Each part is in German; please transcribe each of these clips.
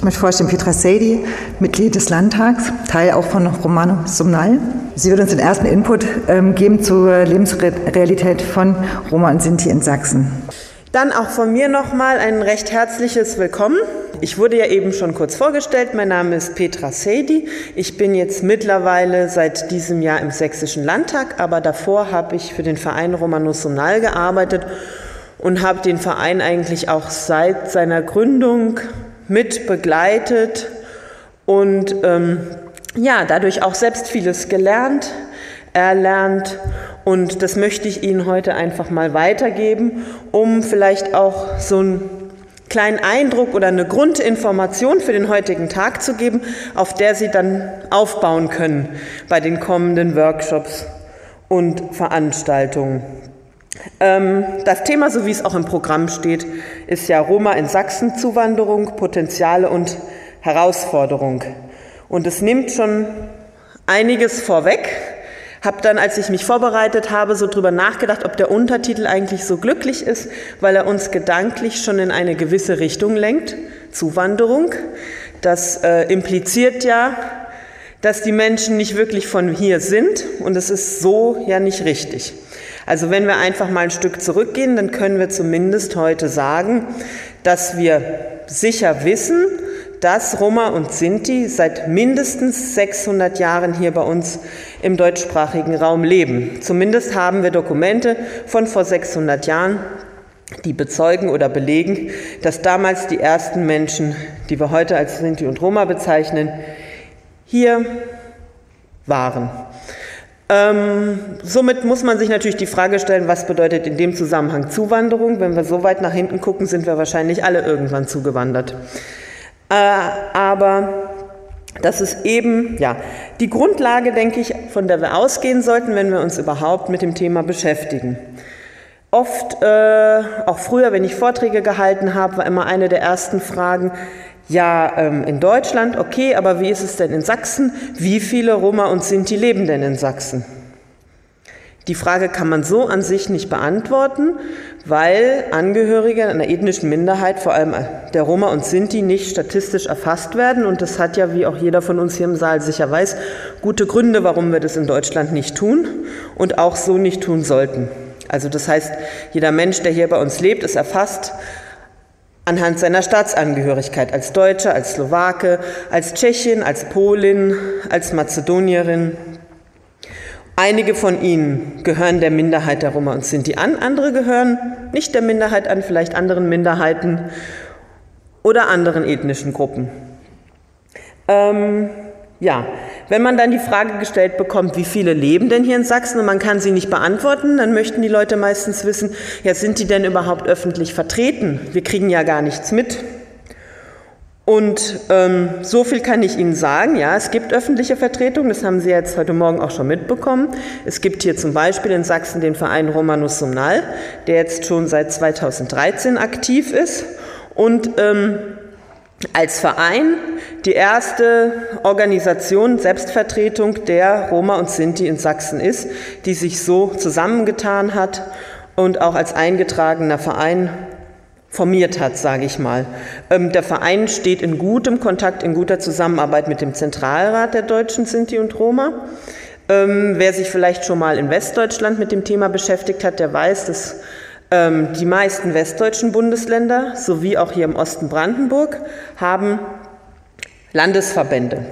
Ich möchte vorstellen Petra Seydi, Mitglied des Landtags, Teil auch von Romano Sumnal. Sie wird uns den ersten Input ähm, geben zur Lebensrealität von Roma und Sinti in Sachsen. Dann auch von mir nochmal ein recht herzliches Willkommen. Ich wurde ja eben schon kurz vorgestellt. Mein Name ist Petra Seydi. Ich bin jetzt mittlerweile seit diesem Jahr im Sächsischen Landtag, aber davor habe ich für den Verein Romanus Sumnal gearbeitet und habe den Verein eigentlich auch seit seiner Gründung mit begleitet und ähm, ja, dadurch auch selbst vieles gelernt, erlernt und das möchte ich Ihnen heute einfach mal weitergeben, um vielleicht auch so einen kleinen Eindruck oder eine Grundinformation für den heutigen Tag zu geben, auf der Sie dann aufbauen können bei den kommenden Workshops und Veranstaltungen. Ähm, das Thema, so wie es auch im Programm steht, ist ja Roma in Sachsen, Zuwanderung, Potenziale und Herausforderung. Und es nimmt schon einiges vorweg. Hab dann, als ich mich vorbereitet habe, so drüber nachgedacht, ob der Untertitel eigentlich so glücklich ist, weil er uns gedanklich schon in eine gewisse Richtung lenkt. Zuwanderung. Das äh, impliziert ja, dass die Menschen nicht wirklich von hier sind und es ist so ja nicht richtig. Also wenn wir einfach mal ein Stück zurückgehen, dann können wir zumindest heute sagen, dass wir sicher wissen, dass Roma und Sinti seit mindestens 600 Jahren hier bei uns im deutschsprachigen Raum leben. Zumindest haben wir Dokumente von vor 600 Jahren, die bezeugen oder belegen, dass damals die ersten Menschen, die wir heute als Sinti und Roma bezeichnen, hier waren. Ähm, somit muss man sich natürlich die Frage stellen, was bedeutet in dem Zusammenhang Zuwanderung? Wenn wir so weit nach hinten gucken, sind wir wahrscheinlich alle irgendwann zugewandert. Äh, aber das ist eben ja die Grundlage, denke ich, von der wir ausgehen sollten, wenn wir uns überhaupt mit dem Thema beschäftigen. Oft, äh, auch früher, wenn ich Vorträge gehalten habe, war immer eine der ersten Fragen, ja, ähm, in Deutschland, okay, aber wie ist es denn in Sachsen? Wie viele Roma und Sinti leben denn in Sachsen? Die Frage kann man so an sich nicht beantworten, weil Angehörige einer ethnischen Minderheit, vor allem der Roma und Sinti, nicht statistisch erfasst werden. Und das hat ja, wie auch jeder von uns hier im Saal sicher weiß, gute Gründe, warum wir das in Deutschland nicht tun und auch so nicht tun sollten. Also das heißt, jeder Mensch, der hier bei uns lebt, ist erfasst anhand seiner Staatsangehörigkeit als Deutscher, als Slowake, als Tschechin, als Polin, als Mazedonierin. Einige von ihnen gehören der Minderheit der Roma und Sinti an, andere gehören nicht der Minderheit an, vielleicht anderen Minderheiten oder anderen ethnischen Gruppen. Ähm, ja, wenn man dann die Frage gestellt bekommt, wie viele leben denn hier in Sachsen und man kann sie nicht beantworten, dann möchten die Leute meistens wissen, ja, sind die denn überhaupt öffentlich vertreten? Wir kriegen ja gar nichts mit. Und ähm, so viel kann ich Ihnen sagen. Ja, es gibt öffentliche Vertretungen, das haben Sie jetzt heute Morgen auch schon mitbekommen. Es gibt hier zum Beispiel in Sachsen den Verein Romanus Sumnal, der jetzt schon seit 2013 aktiv ist. Und ähm, als Verein die erste Organisation Selbstvertretung der Roma und Sinti in Sachsen ist, die sich so zusammengetan hat und auch als eingetragener Verein formiert hat, sage ich mal. Ähm, der Verein steht in gutem Kontakt, in guter Zusammenarbeit mit dem Zentralrat der Deutschen Sinti und Roma. Ähm, wer sich vielleicht schon mal in Westdeutschland mit dem Thema beschäftigt hat, der weiß, dass ähm, die meisten westdeutschen Bundesländer sowie auch hier im Osten Brandenburg haben Landesverbände.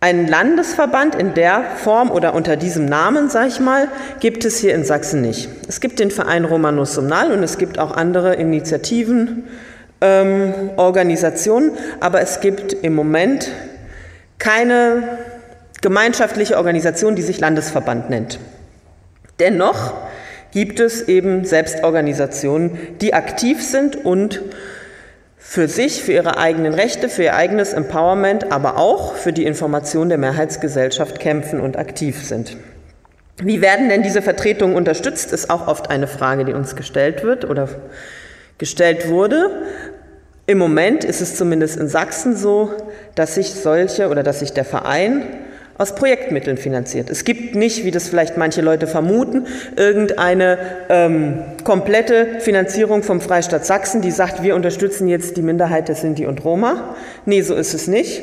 Einen Landesverband in der Form oder unter diesem Namen, sage ich mal, gibt es hier in Sachsen nicht. Es gibt den Verein Romanus Sumnal und es gibt auch andere Initiativen, ähm, Organisationen, aber es gibt im Moment keine gemeinschaftliche Organisation, die sich Landesverband nennt. Dennoch gibt es eben Selbstorganisationen, die aktiv sind und für sich, für ihre eigenen Rechte, für ihr eigenes Empowerment, aber auch für die Information der Mehrheitsgesellschaft kämpfen und aktiv sind. Wie werden denn diese Vertretungen unterstützt, ist auch oft eine Frage, die uns gestellt wird oder gestellt wurde. Im Moment ist es zumindest in Sachsen so, dass sich solche oder dass sich der Verein aus Projektmitteln finanziert. Es gibt nicht, wie das vielleicht manche Leute vermuten, irgendeine ähm, komplette Finanzierung vom Freistaat Sachsen, die sagt, wir unterstützen jetzt die Minderheit der Sinti und Roma. Nee, so ist es nicht.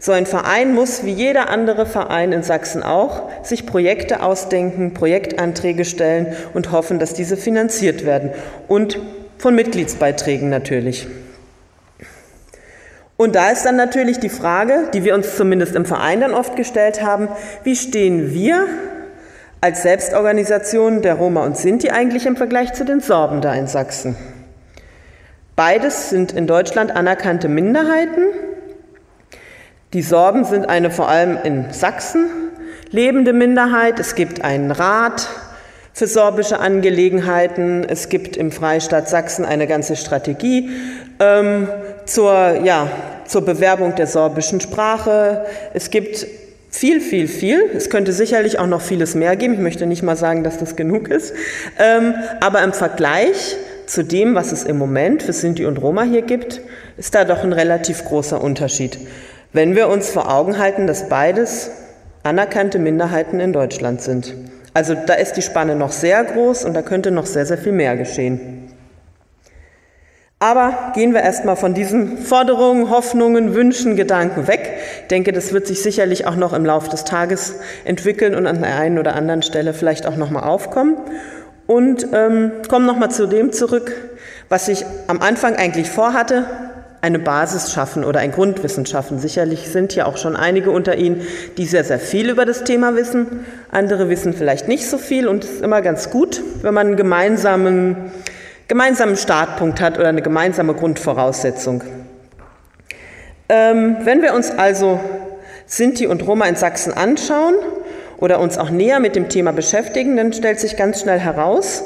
So ein Verein muss, wie jeder andere Verein in Sachsen auch, sich Projekte ausdenken, Projektanträge stellen und hoffen, dass diese finanziert werden. Und von Mitgliedsbeiträgen natürlich. Und da ist dann natürlich die Frage, die wir uns zumindest im Verein dann oft gestellt haben, wie stehen wir als Selbstorganisation der Roma und Sinti eigentlich im Vergleich zu den Sorben da in Sachsen? Beides sind in Deutschland anerkannte Minderheiten. Die Sorben sind eine vor allem in Sachsen lebende Minderheit. Es gibt einen Rat für sorbische Angelegenheiten. Es gibt im Freistaat Sachsen eine ganze Strategie ähm, zur, ja, zur Bewerbung der sorbischen Sprache. Es gibt viel, viel, viel. Es könnte sicherlich auch noch vieles mehr geben. Ich möchte nicht mal sagen, dass das genug ist. Ähm, aber im Vergleich zu dem, was es im Moment für Sinti und Roma hier gibt, ist da doch ein relativ großer Unterschied. Wenn wir uns vor Augen halten, dass beides anerkannte Minderheiten in Deutschland sind. Also da ist die Spanne noch sehr groß und da könnte noch sehr, sehr viel mehr geschehen. Aber gehen wir erstmal von diesen Forderungen, Hoffnungen, Wünschen, Gedanken weg. Ich denke, das wird sich sicherlich auch noch im Laufe des Tages entwickeln und an der einen oder anderen Stelle vielleicht auch nochmal aufkommen. Und ähm, kommen nochmal zu dem zurück, was ich am Anfang eigentlich vorhatte, eine Basis schaffen oder ein Grundwissen schaffen. Sicherlich sind hier auch schon einige unter Ihnen, die sehr, sehr viel über das Thema wissen. Andere wissen vielleicht nicht so viel und es ist immer ganz gut, wenn man einen gemeinsamen, gemeinsamen Startpunkt hat oder eine gemeinsame Grundvoraussetzung. Ähm, wenn wir uns also Sinti und Roma in Sachsen anschauen oder uns auch näher mit dem Thema beschäftigen, dann stellt sich ganz schnell heraus,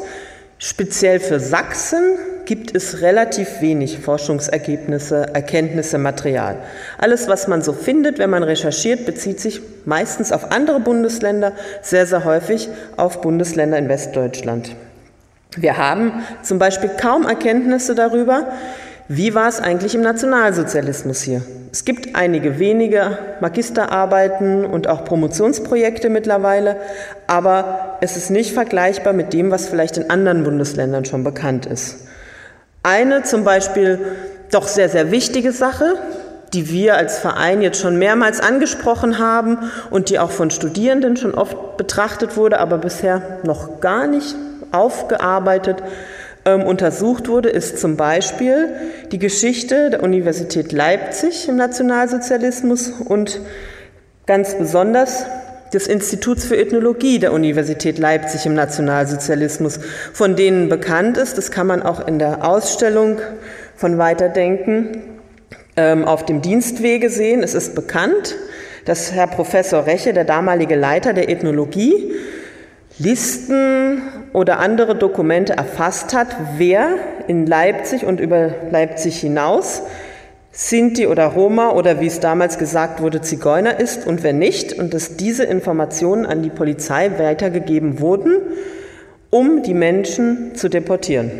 speziell für Sachsen gibt es relativ wenig Forschungsergebnisse, Erkenntnisse, Material. Alles, was man so findet, wenn man recherchiert, bezieht sich meistens auf andere Bundesländer, sehr, sehr häufig auf Bundesländer in Westdeutschland. Wir haben zum Beispiel kaum Erkenntnisse darüber, wie war es eigentlich im Nationalsozialismus hier. Es gibt einige wenige Magisterarbeiten und auch Promotionsprojekte mittlerweile, aber es ist nicht vergleichbar mit dem, was vielleicht in anderen Bundesländern schon bekannt ist. Eine zum Beispiel doch sehr, sehr wichtige Sache, die wir als Verein jetzt schon mehrmals angesprochen haben und die auch von Studierenden schon oft betrachtet wurde, aber bisher noch gar nicht aufgearbeitet, ähm, untersucht wurde, ist zum Beispiel die Geschichte der Universität Leipzig im Nationalsozialismus und ganz besonders des Instituts für Ethnologie der Universität Leipzig im Nationalsozialismus, von denen bekannt ist, das kann man auch in der Ausstellung von Weiterdenken ähm, auf dem Dienstwege sehen. Es ist bekannt, dass Herr Professor Reche, der damalige Leiter der Ethnologie, Listen oder andere Dokumente erfasst hat, wer in Leipzig und über Leipzig hinaus Sinti oder Roma oder wie es damals gesagt wurde, Zigeuner ist und wer nicht und dass diese Informationen an die Polizei weitergegeben wurden, um die Menschen zu deportieren.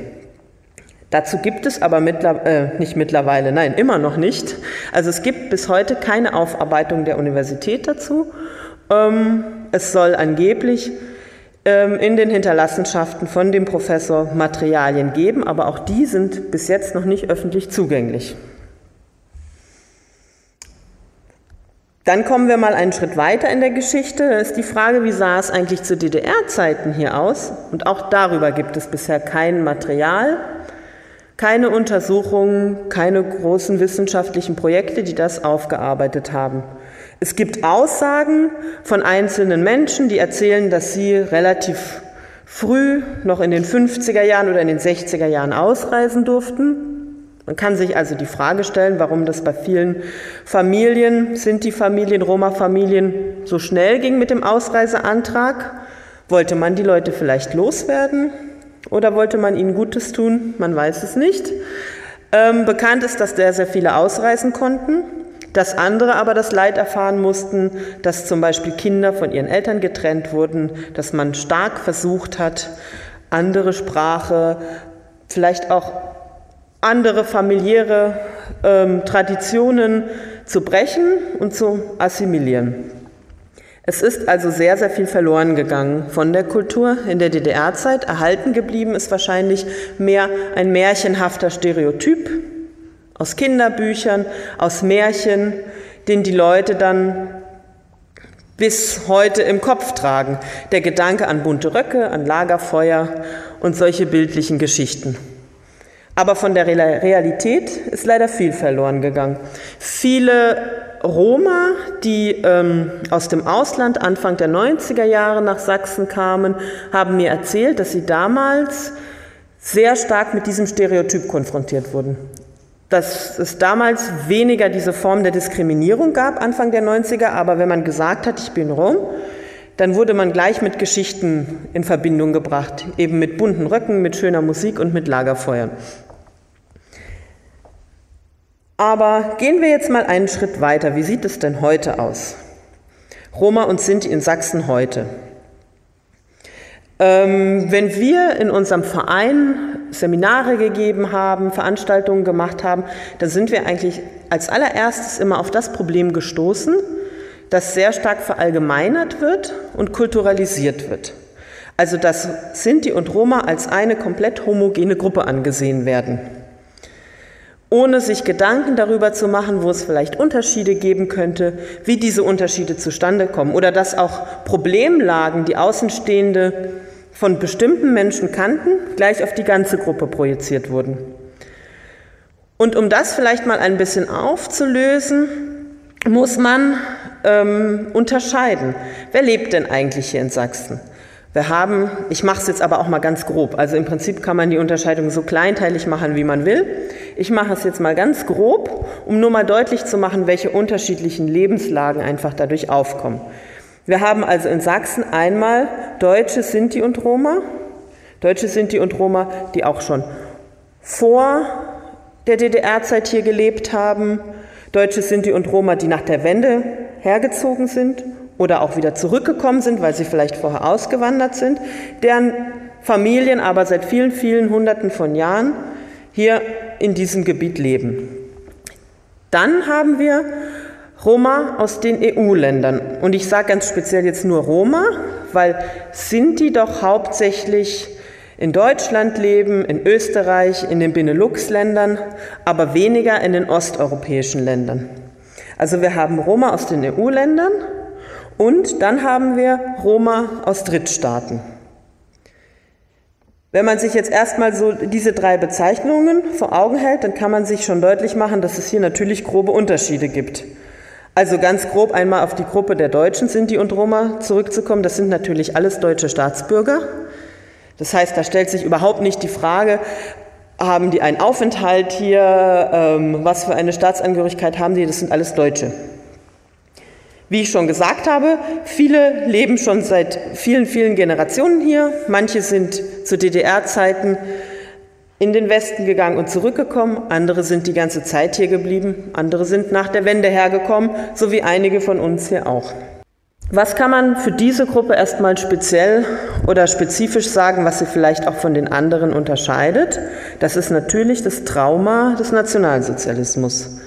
Dazu gibt es aber mittler äh, nicht mittlerweile, nein, immer noch nicht. Also es gibt bis heute keine Aufarbeitung der Universität dazu. Ähm, es soll angeblich in den Hinterlassenschaften von dem Professor Materialien geben, aber auch die sind bis jetzt noch nicht öffentlich zugänglich. Dann kommen wir mal einen Schritt weiter in der Geschichte. Da ist die Frage, wie sah es eigentlich zu DDR-Zeiten hier aus? Und auch darüber gibt es bisher kein Material, keine Untersuchungen, keine großen wissenschaftlichen Projekte, die das aufgearbeitet haben. Es gibt Aussagen von einzelnen Menschen, die erzählen, dass sie relativ früh, noch in den 50er Jahren oder in den 60er Jahren ausreisen durften. Man kann sich also die Frage stellen, warum das bei vielen Familien, sind die Familien, Roma-Familien, so schnell ging mit dem Ausreiseantrag. Wollte man die Leute vielleicht loswerden oder wollte man ihnen Gutes tun? Man weiß es nicht. Ähm, bekannt ist, dass sehr, sehr viele ausreisen konnten, dass andere aber das Leid erfahren mussten, dass zum Beispiel Kinder von ihren Eltern getrennt wurden, dass man stark versucht hat, andere Sprache, vielleicht auch andere familiäre ähm, Traditionen zu brechen und zu assimilieren. Es ist also sehr, sehr viel verloren gegangen von der Kultur in der DDR-Zeit. Erhalten geblieben ist wahrscheinlich mehr ein märchenhafter Stereotyp aus Kinderbüchern, aus Märchen, den die Leute dann bis heute im Kopf tragen. Der Gedanke an bunte Röcke, an Lagerfeuer und solche bildlichen Geschichten. Aber von der Realität ist leider viel verloren gegangen. Viele Roma, die ähm, aus dem Ausland Anfang der 90er Jahre nach Sachsen kamen, haben mir erzählt, dass sie damals sehr stark mit diesem Stereotyp konfrontiert wurden. Dass es damals weniger diese Form der Diskriminierung gab, Anfang der 90er, aber wenn man gesagt hat, ich bin Rom, dann wurde man gleich mit Geschichten in Verbindung gebracht, eben mit bunten Röcken, mit schöner Musik und mit Lagerfeuern. Aber gehen wir jetzt mal einen Schritt weiter. Wie sieht es denn heute aus? Roma und Sinti in Sachsen heute. Ähm, wenn wir in unserem Verein Seminare gegeben haben, Veranstaltungen gemacht haben, dann sind wir eigentlich als allererstes immer auf das Problem gestoßen, das sehr stark verallgemeinert wird und kulturalisiert wird. Also dass Sinti und Roma als eine komplett homogene Gruppe angesehen werden ohne sich Gedanken darüber zu machen, wo es vielleicht Unterschiede geben könnte, wie diese Unterschiede zustande kommen oder dass auch Problemlagen, die Außenstehende von bestimmten Menschen kannten, gleich auf die ganze Gruppe projiziert wurden. Und um das vielleicht mal ein bisschen aufzulösen, muss man ähm, unterscheiden. Wer lebt denn eigentlich hier in Sachsen? Wir haben, ich mache es jetzt aber auch mal ganz grob, also im Prinzip kann man die Unterscheidung so kleinteilig machen, wie man will. Ich mache es jetzt mal ganz grob, um nur mal deutlich zu machen, welche unterschiedlichen Lebenslagen einfach dadurch aufkommen. Wir haben also in Sachsen einmal Deutsche, Sinti und Roma, Deutsche, Sinti und Roma, die auch schon vor der DDR-Zeit hier gelebt haben, Deutsche, Sinti und Roma, die nach der Wende hergezogen sind oder auch wieder zurückgekommen sind, weil sie vielleicht vorher ausgewandert sind, deren Familien aber seit vielen, vielen Hunderten von Jahren hier in diesem Gebiet leben. Dann haben wir Roma aus den EU-Ländern. Und ich sage ganz speziell jetzt nur Roma, weil sind die doch hauptsächlich in Deutschland leben, in Österreich, in den Benelux-Ländern, aber weniger in den osteuropäischen Ländern. Also wir haben Roma aus den EU-Ländern, und dann haben wir Roma aus Drittstaaten. Wenn man sich jetzt erstmal so diese drei Bezeichnungen vor Augen hält, dann kann man sich schon deutlich machen, dass es hier natürlich grobe Unterschiede gibt. Also ganz grob einmal auf die Gruppe der Deutschen Sinti und Roma zurückzukommen. Das sind natürlich alles deutsche Staatsbürger. Das heißt, da stellt sich überhaupt nicht die Frage, haben die einen Aufenthalt hier, ähm, was für eine Staatsangehörigkeit haben die, das sind alles Deutsche. Wie ich schon gesagt habe, viele leben schon seit vielen, vielen Generationen hier. Manche sind zu DDR-Zeiten in den Westen gegangen und zurückgekommen. Andere sind die ganze Zeit hier geblieben. Andere sind nach der Wende hergekommen, so wie einige von uns hier auch. Was kann man für diese Gruppe erstmal speziell oder spezifisch sagen, was sie vielleicht auch von den anderen unterscheidet? Das ist natürlich das Trauma des Nationalsozialismus.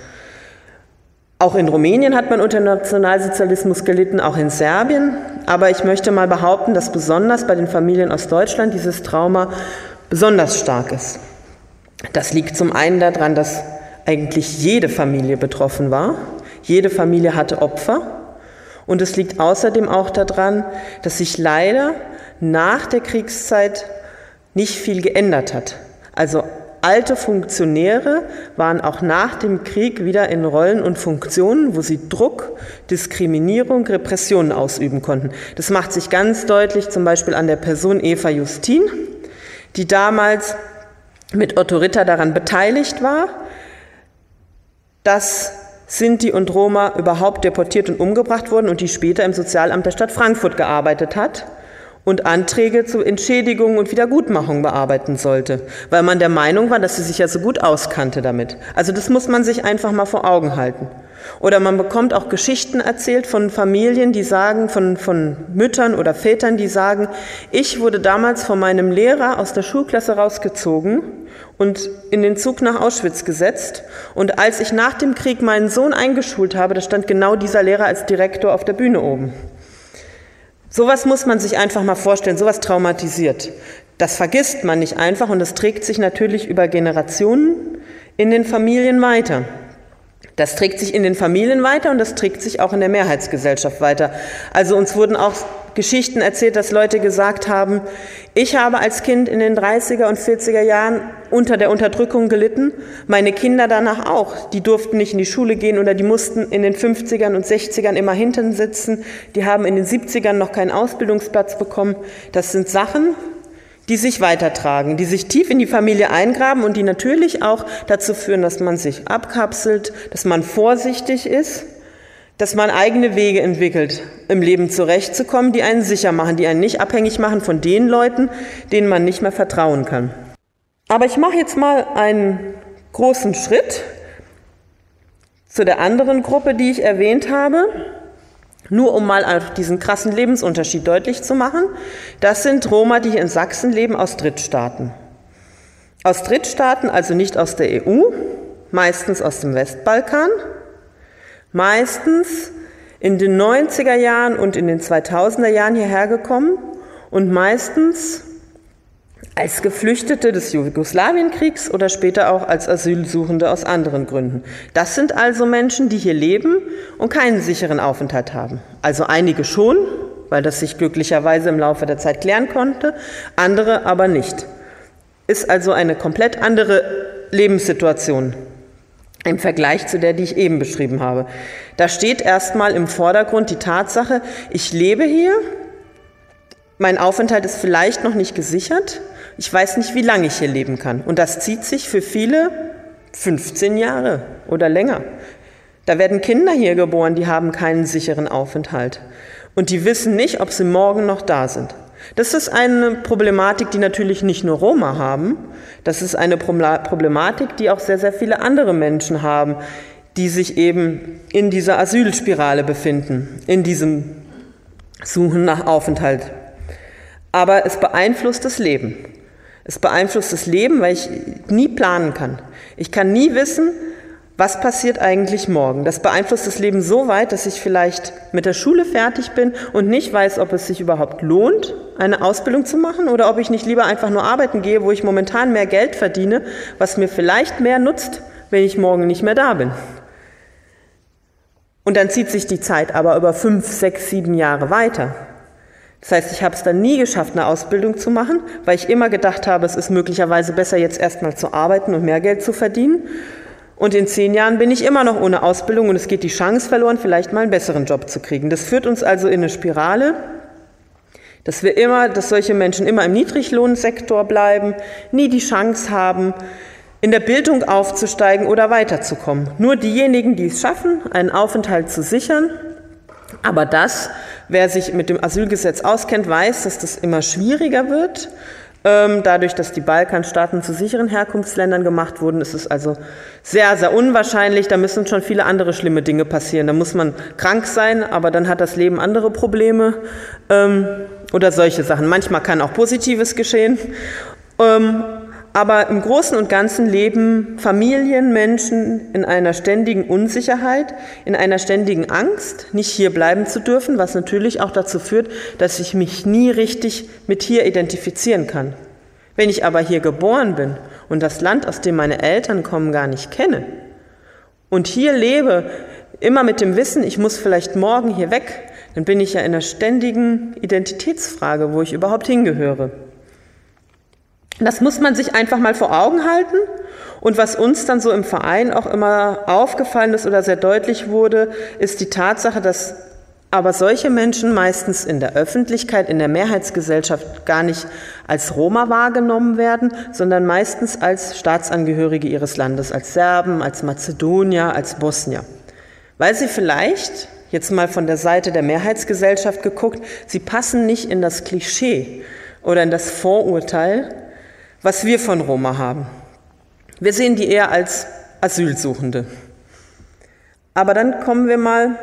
Auch in Rumänien hat man unter Nationalsozialismus gelitten, auch in Serbien. Aber ich möchte mal behaupten, dass besonders bei den Familien aus Deutschland dieses Trauma besonders stark ist. Das liegt zum einen daran, dass eigentlich jede Familie betroffen war. Jede Familie hatte Opfer. Und es liegt außerdem auch daran, dass sich leider nach der Kriegszeit nicht viel geändert hat. Also Alte Funktionäre waren auch nach dem Krieg wieder in Rollen und Funktionen, wo sie Druck, Diskriminierung, Repressionen ausüben konnten. Das macht sich ganz deutlich zum Beispiel an der Person Eva Justin, die damals mit Otto Ritter daran beteiligt war, dass Sinti und Roma überhaupt deportiert und umgebracht wurden und die später im Sozialamt der Stadt Frankfurt gearbeitet hat und Anträge zur Entschädigung und Wiedergutmachung bearbeiten sollte, weil man der Meinung war, dass sie sich ja so gut auskannte damit. Also das muss man sich einfach mal vor Augen halten. Oder man bekommt auch Geschichten erzählt von Familien, die sagen, von, von Müttern oder Vätern, die sagen, ich wurde damals von meinem Lehrer aus der Schulklasse rausgezogen und in den Zug nach Auschwitz gesetzt. Und als ich nach dem Krieg meinen Sohn eingeschult habe, da stand genau dieser Lehrer als Direktor auf der Bühne oben. Sowas muss man sich einfach mal vorstellen, sowas traumatisiert. Das vergisst man nicht einfach und es trägt sich natürlich über Generationen in den Familien weiter. Das trägt sich in den Familien weiter und das trägt sich auch in der Mehrheitsgesellschaft weiter. Also uns wurden auch Geschichten erzählt, dass Leute gesagt haben, ich habe als Kind in den 30er und 40er Jahren unter der Unterdrückung gelitten, meine Kinder danach auch. Die durften nicht in die Schule gehen oder die mussten in den 50ern und 60ern immer hinten sitzen. Die haben in den 70ern noch keinen Ausbildungsplatz bekommen. Das sind Sachen, die sich weitertragen, die sich tief in die Familie eingraben und die natürlich auch dazu führen, dass man sich abkapselt, dass man vorsichtig ist, dass man eigene Wege entwickelt, im Leben zurechtzukommen, die einen sicher machen, die einen nicht abhängig machen von den Leuten, denen man nicht mehr vertrauen kann. Aber ich mache jetzt mal einen großen Schritt zu der anderen Gruppe, die ich erwähnt habe. Nur um mal diesen krassen Lebensunterschied deutlich zu machen, das sind Roma, die in Sachsen leben, aus Drittstaaten. Aus Drittstaaten, also nicht aus der EU, meistens aus dem Westbalkan, meistens in den 90er Jahren und in den 2000er Jahren hierher gekommen und meistens als Geflüchtete des Jugoslawienkriegs oder später auch als Asylsuchende aus anderen Gründen. Das sind also Menschen, die hier leben und keinen sicheren Aufenthalt haben. Also einige schon, weil das sich glücklicherweise im Laufe der Zeit klären konnte, andere aber nicht. Ist also eine komplett andere Lebenssituation im Vergleich zu der, die ich eben beschrieben habe. Da steht erstmal im Vordergrund die Tatsache, ich lebe hier, mein Aufenthalt ist vielleicht noch nicht gesichert, ich weiß nicht, wie lange ich hier leben kann. Und das zieht sich für viele 15 Jahre oder länger. Da werden Kinder hier geboren, die haben keinen sicheren Aufenthalt. Und die wissen nicht, ob sie morgen noch da sind. Das ist eine Problematik, die natürlich nicht nur Roma haben. Das ist eine Problematik, die auch sehr, sehr viele andere Menschen haben, die sich eben in dieser Asylspirale befinden, in diesem Suchen nach Aufenthalt. Aber es beeinflusst das Leben. Es beeinflusst das Leben, weil ich nie planen kann. Ich kann nie wissen, was passiert eigentlich morgen. Das beeinflusst das Leben so weit, dass ich vielleicht mit der Schule fertig bin und nicht weiß, ob es sich überhaupt lohnt, eine Ausbildung zu machen oder ob ich nicht lieber einfach nur arbeiten gehe, wo ich momentan mehr Geld verdiene, was mir vielleicht mehr nutzt, wenn ich morgen nicht mehr da bin. Und dann zieht sich die Zeit aber über fünf, sechs, sieben Jahre weiter. Das heißt, ich habe es dann nie geschafft, eine Ausbildung zu machen, weil ich immer gedacht habe, es ist möglicherweise besser, jetzt erstmal zu arbeiten und mehr Geld zu verdienen. Und in zehn Jahren bin ich immer noch ohne Ausbildung und es geht die Chance verloren, vielleicht mal einen besseren Job zu kriegen. Das führt uns also in eine Spirale, dass wir immer, dass solche Menschen immer im Niedriglohnsektor bleiben, nie die Chance haben, in der Bildung aufzusteigen oder weiterzukommen. Nur diejenigen, die es schaffen, einen Aufenthalt zu sichern, aber das Wer sich mit dem Asylgesetz auskennt, weiß, dass das immer schwieriger wird. Ähm, dadurch, dass die Balkanstaaten zu sicheren Herkunftsländern gemacht wurden, ist es also sehr, sehr unwahrscheinlich. Da müssen schon viele andere schlimme Dinge passieren. Da muss man krank sein, aber dann hat das Leben andere Probleme ähm, oder solche Sachen. Manchmal kann auch Positives geschehen. Aber im Großen und Ganzen leben Familien, Menschen in einer ständigen Unsicherheit, in einer ständigen Angst, nicht hier bleiben zu dürfen, was natürlich auch dazu führt, dass ich mich nie richtig mit hier identifizieren kann. Wenn ich aber hier geboren bin und das Land, aus dem meine Eltern kommen, gar nicht kenne und hier lebe, immer mit dem Wissen, ich muss vielleicht morgen hier weg, dann bin ich ja in einer ständigen Identitätsfrage, wo ich überhaupt hingehöre. Das muss man sich einfach mal vor Augen halten. Und was uns dann so im Verein auch immer aufgefallen ist oder sehr deutlich wurde, ist die Tatsache, dass aber solche Menschen meistens in der Öffentlichkeit, in der Mehrheitsgesellschaft gar nicht als Roma wahrgenommen werden, sondern meistens als Staatsangehörige ihres Landes, als Serben, als Mazedonier, als Bosnier. Weil sie vielleicht, jetzt mal von der Seite der Mehrheitsgesellschaft geguckt, sie passen nicht in das Klischee oder in das Vorurteil, was wir von Roma haben. Wir sehen die eher als Asylsuchende. Aber dann kommen wir mal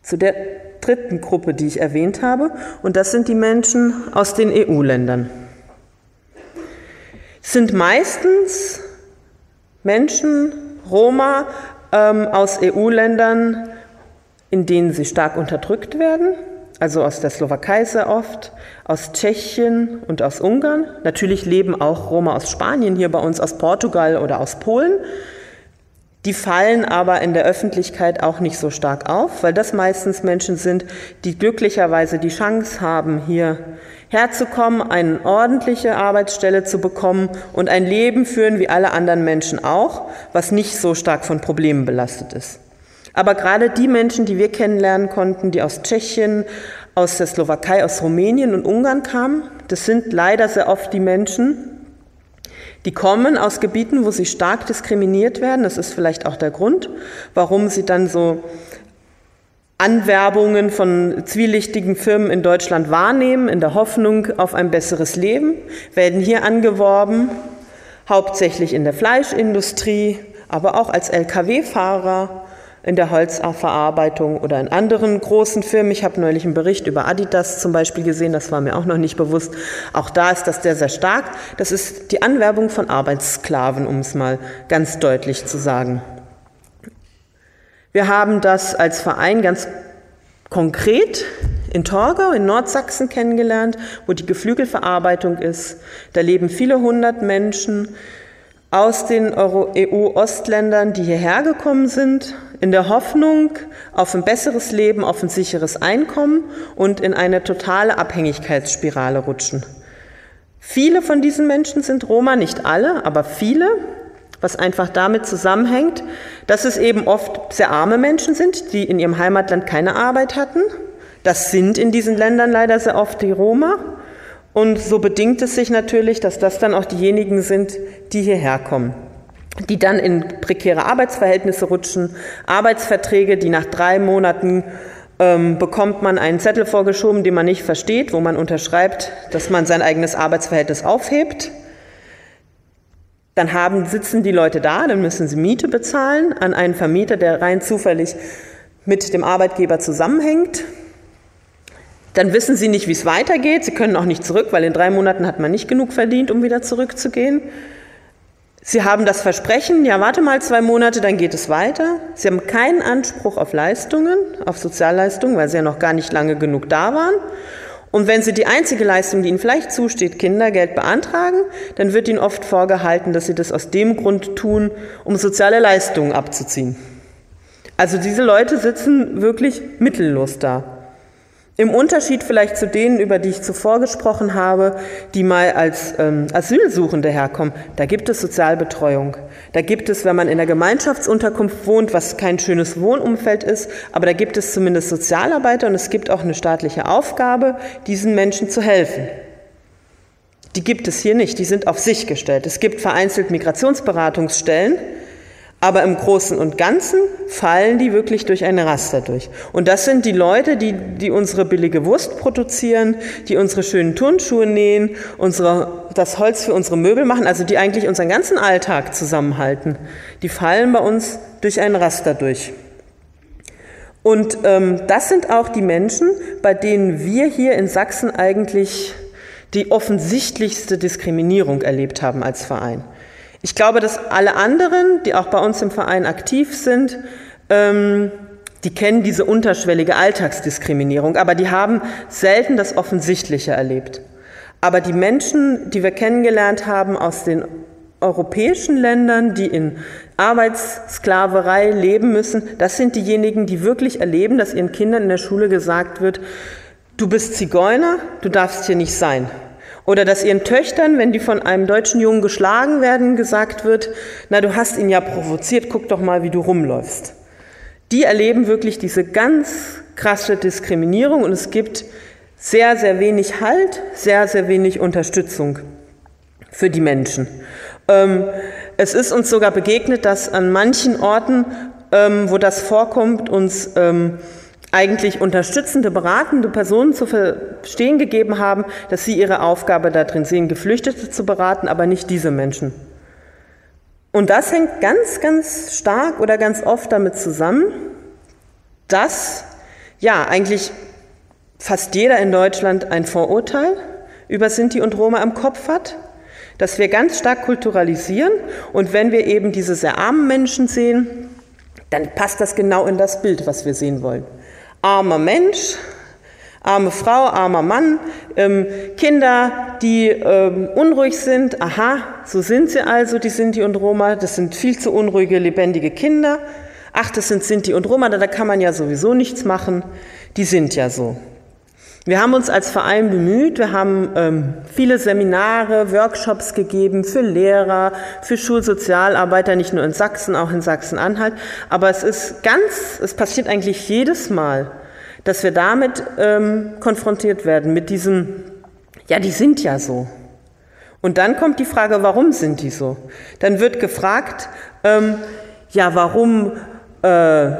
zu der dritten Gruppe, die ich erwähnt habe, und das sind die Menschen aus den EU-Ländern. Sind meistens Menschen, Roma, ähm, aus EU-Ländern, in denen sie stark unterdrückt werden, also aus der Slowakei sehr oft, aus Tschechien und aus Ungarn. Natürlich leben auch Roma aus Spanien hier bei uns, aus Portugal oder aus Polen. Die fallen aber in der Öffentlichkeit auch nicht so stark auf, weil das meistens Menschen sind, die glücklicherweise die Chance haben, hier herzukommen, eine ordentliche Arbeitsstelle zu bekommen und ein Leben führen wie alle anderen Menschen auch, was nicht so stark von Problemen belastet ist. Aber gerade die Menschen, die wir kennenlernen konnten, die aus Tschechien, aus der Slowakei, aus Rumänien und Ungarn kamen, das sind leider sehr oft die Menschen, die kommen aus Gebieten, wo sie stark diskriminiert werden. Das ist vielleicht auch der Grund, warum sie dann so Anwerbungen von zwielichtigen Firmen in Deutschland wahrnehmen, in der Hoffnung auf ein besseres Leben, werden hier angeworben, hauptsächlich in der Fleischindustrie, aber auch als Lkw-Fahrer in der Holzverarbeitung oder in anderen großen Firmen. Ich habe neulich einen Bericht über Adidas zum Beispiel gesehen, das war mir auch noch nicht bewusst. Auch da ist das sehr, sehr stark. Das ist die Anwerbung von Arbeitssklaven, um es mal ganz deutlich zu sagen. Wir haben das als Verein ganz konkret in Torgau in Nordsachsen kennengelernt, wo die Geflügelverarbeitung ist. Da leben viele hundert Menschen aus den EU-Ostländern, die hierher gekommen sind, in der Hoffnung auf ein besseres Leben, auf ein sicheres Einkommen und in eine totale Abhängigkeitsspirale rutschen. Viele von diesen Menschen sind Roma, nicht alle, aber viele, was einfach damit zusammenhängt, dass es eben oft sehr arme Menschen sind, die in ihrem Heimatland keine Arbeit hatten. Das sind in diesen Ländern leider sehr oft die Roma. Und so bedingt es sich natürlich, dass das dann auch diejenigen sind, die hierher kommen die dann in prekäre Arbeitsverhältnisse rutschen, Arbeitsverträge, die nach drei Monaten ähm, bekommt man einen Zettel vorgeschoben, den man nicht versteht, wo man unterschreibt, dass man sein eigenes Arbeitsverhältnis aufhebt. Dann haben, sitzen die Leute da, dann müssen sie Miete bezahlen an einen Vermieter, der rein zufällig mit dem Arbeitgeber zusammenhängt. Dann wissen sie nicht, wie es weitergeht. Sie können auch nicht zurück, weil in drei Monaten hat man nicht genug verdient, um wieder zurückzugehen. Sie haben das Versprechen, ja, warte mal zwei Monate, dann geht es weiter. Sie haben keinen Anspruch auf Leistungen, auf Sozialleistungen, weil Sie ja noch gar nicht lange genug da waren. Und wenn Sie die einzige Leistung, die Ihnen vielleicht zusteht, Kindergeld beantragen, dann wird Ihnen oft vorgehalten, dass Sie das aus dem Grund tun, um soziale Leistungen abzuziehen. Also diese Leute sitzen wirklich mittellos da. Im Unterschied vielleicht zu denen, über die ich zuvor gesprochen habe, die mal als ähm, Asylsuchende herkommen, da gibt es Sozialbetreuung. Da gibt es, wenn man in der Gemeinschaftsunterkunft wohnt, was kein schönes Wohnumfeld ist, aber da gibt es zumindest Sozialarbeiter und es gibt auch eine staatliche Aufgabe, diesen Menschen zu helfen. Die gibt es hier nicht, die sind auf sich gestellt. Es gibt vereinzelt Migrationsberatungsstellen, aber im Großen und Ganzen fallen die wirklich durch eine Raster durch. Und das sind die Leute, die, die unsere billige Wurst produzieren, die unsere schönen Turnschuhe nähen, unsere, das Holz für unsere Möbel machen, also die eigentlich unseren ganzen Alltag zusammenhalten. Die fallen bei uns durch ein Raster durch. Und ähm, das sind auch die Menschen, bei denen wir hier in Sachsen eigentlich die offensichtlichste Diskriminierung erlebt haben als Verein. Ich glaube, dass alle anderen, die auch bei uns im Verein aktiv sind, ähm, die kennen diese unterschwellige Alltagsdiskriminierung, aber die haben selten das Offensichtliche erlebt. Aber die Menschen, die wir kennengelernt haben aus den europäischen Ländern, die in Arbeitssklaverei leben müssen, das sind diejenigen, die wirklich erleben, dass ihren Kindern in der Schule gesagt wird, du bist Zigeuner, du darfst hier nicht sein. Oder dass ihren Töchtern, wenn die von einem deutschen Jungen geschlagen werden, gesagt wird, na du hast ihn ja provoziert, guck doch mal, wie du rumläufst. Die erleben wirklich diese ganz krasse Diskriminierung und es gibt sehr, sehr wenig Halt, sehr, sehr wenig Unterstützung für die Menschen. Ähm, es ist uns sogar begegnet, dass an manchen Orten, ähm, wo das vorkommt, uns ähm, eigentlich unterstützende, beratende Personen zu verstehen gegeben haben, dass sie ihre Aufgabe darin sehen, Geflüchtete zu beraten, aber nicht diese Menschen. Und das hängt ganz, ganz stark oder ganz oft damit zusammen, dass ja eigentlich fast jeder in Deutschland ein Vorurteil über Sinti und Roma im Kopf hat, dass wir ganz stark kulturalisieren und wenn wir eben diese sehr armen Menschen sehen, dann passt das genau in das Bild, was wir sehen wollen armer Mensch, Arme Frau, armer Mann, ähm, Kinder, die ähm, unruhig sind. Aha, so sind sie also, die Sinti und Roma. Das sind viel zu unruhige, lebendige Kinder. Ach, das sind Sinti und Roma, da kann man ja sowieso nichts machen. Die sind ja so. Wir haben uns als Verein bemüht, wir haben ähm, viele Seminare, Workshops gegeben für Lehrer, für Schulsozialarbeiter, nicht nur in Sachsen, auch in Sachsen-Anhalt. Aber es ist ganz, es passiert eigentlich jedes Mal, dass wir damit ähm, konfrontiert werden, mit diesem, ja, die sind ja so. Und dann kommt die Frage, warum sind die so? Dann wird gefragt, ähm, ja, warum, äh,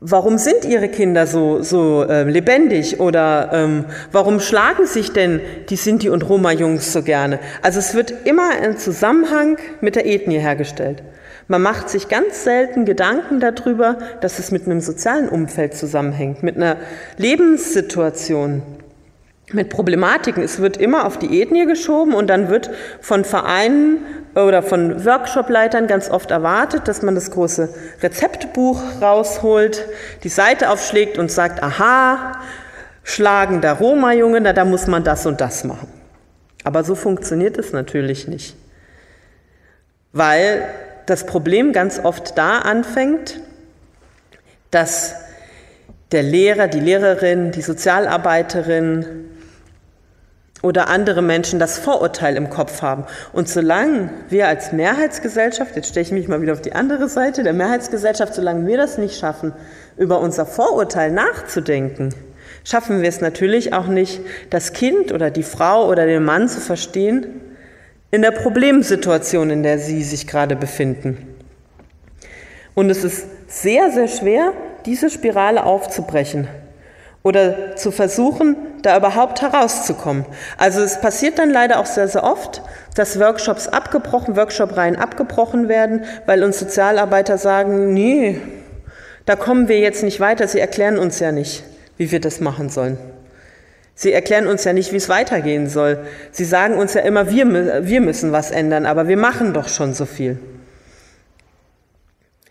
warum sind ihre Kinder so, so äh, lebendig oder ähm, warum schlagen sich denn die Sinti und Roma-Jungs so gerne? Also es wird immer ein Zusammenhang mit der Ethnie hergestellt. Man macht sich ganz selten Gedanken darüber, dass es mit einem sozialen Umfeld zusammenhängt, mit einer Lebenssituation, mit Problematiken. Es wird immer auf die Ethnie geschoben und dann wird von Vereinen oder von Workshopleitern ganz oft erwartet, dass man das große Rezeptbuch rausholt, die Seite aufschlägt und sagt, aha, schlagender Roma-Junge, na da muss man das und das machen. Aber so funktioniert es natürlich nicht. Weil das Problem ganz oft da anfängt, dass der Lehrer, die Lehrerin, die Sozialarbeiterin oder andere Menschen das Vorurteil im Kopf haben. Und solange wir als Mehrheitsgesellschaft, jetzt stelle ich mich mal wieder auf die andere Seite der Mehrheitsgesellschaft, solange wir das nicht schaffen, über unser Vorurteil nachzudenken, schaffen wir es natürlich auch nicht, das Kind oder die Frau oder den Mann zu verstehen, in der Problemsituation, in der sie sich gerade befinden. Und es ist sehr, sehr schwer, diese Spirale aufzubrechen oder zu versuchen, da überhaupt herauszukommen. Also es passiert dann leider auch sehr, sehr oft, dass Workshops abgebrochen, Workshop-Reihen abgebrochen werden, weil uns Sozialarbeiter sagen, nee, da kommen wir jetzt nicht weiter, sie erklären uns ja nicht, wie wir das machen sollen. Sie erklären uns ja nicht, wie es weitergehen soll. Sie sagen uns ja immer, wir, wir müssen was ändern, aber wir machen doch schon so viel.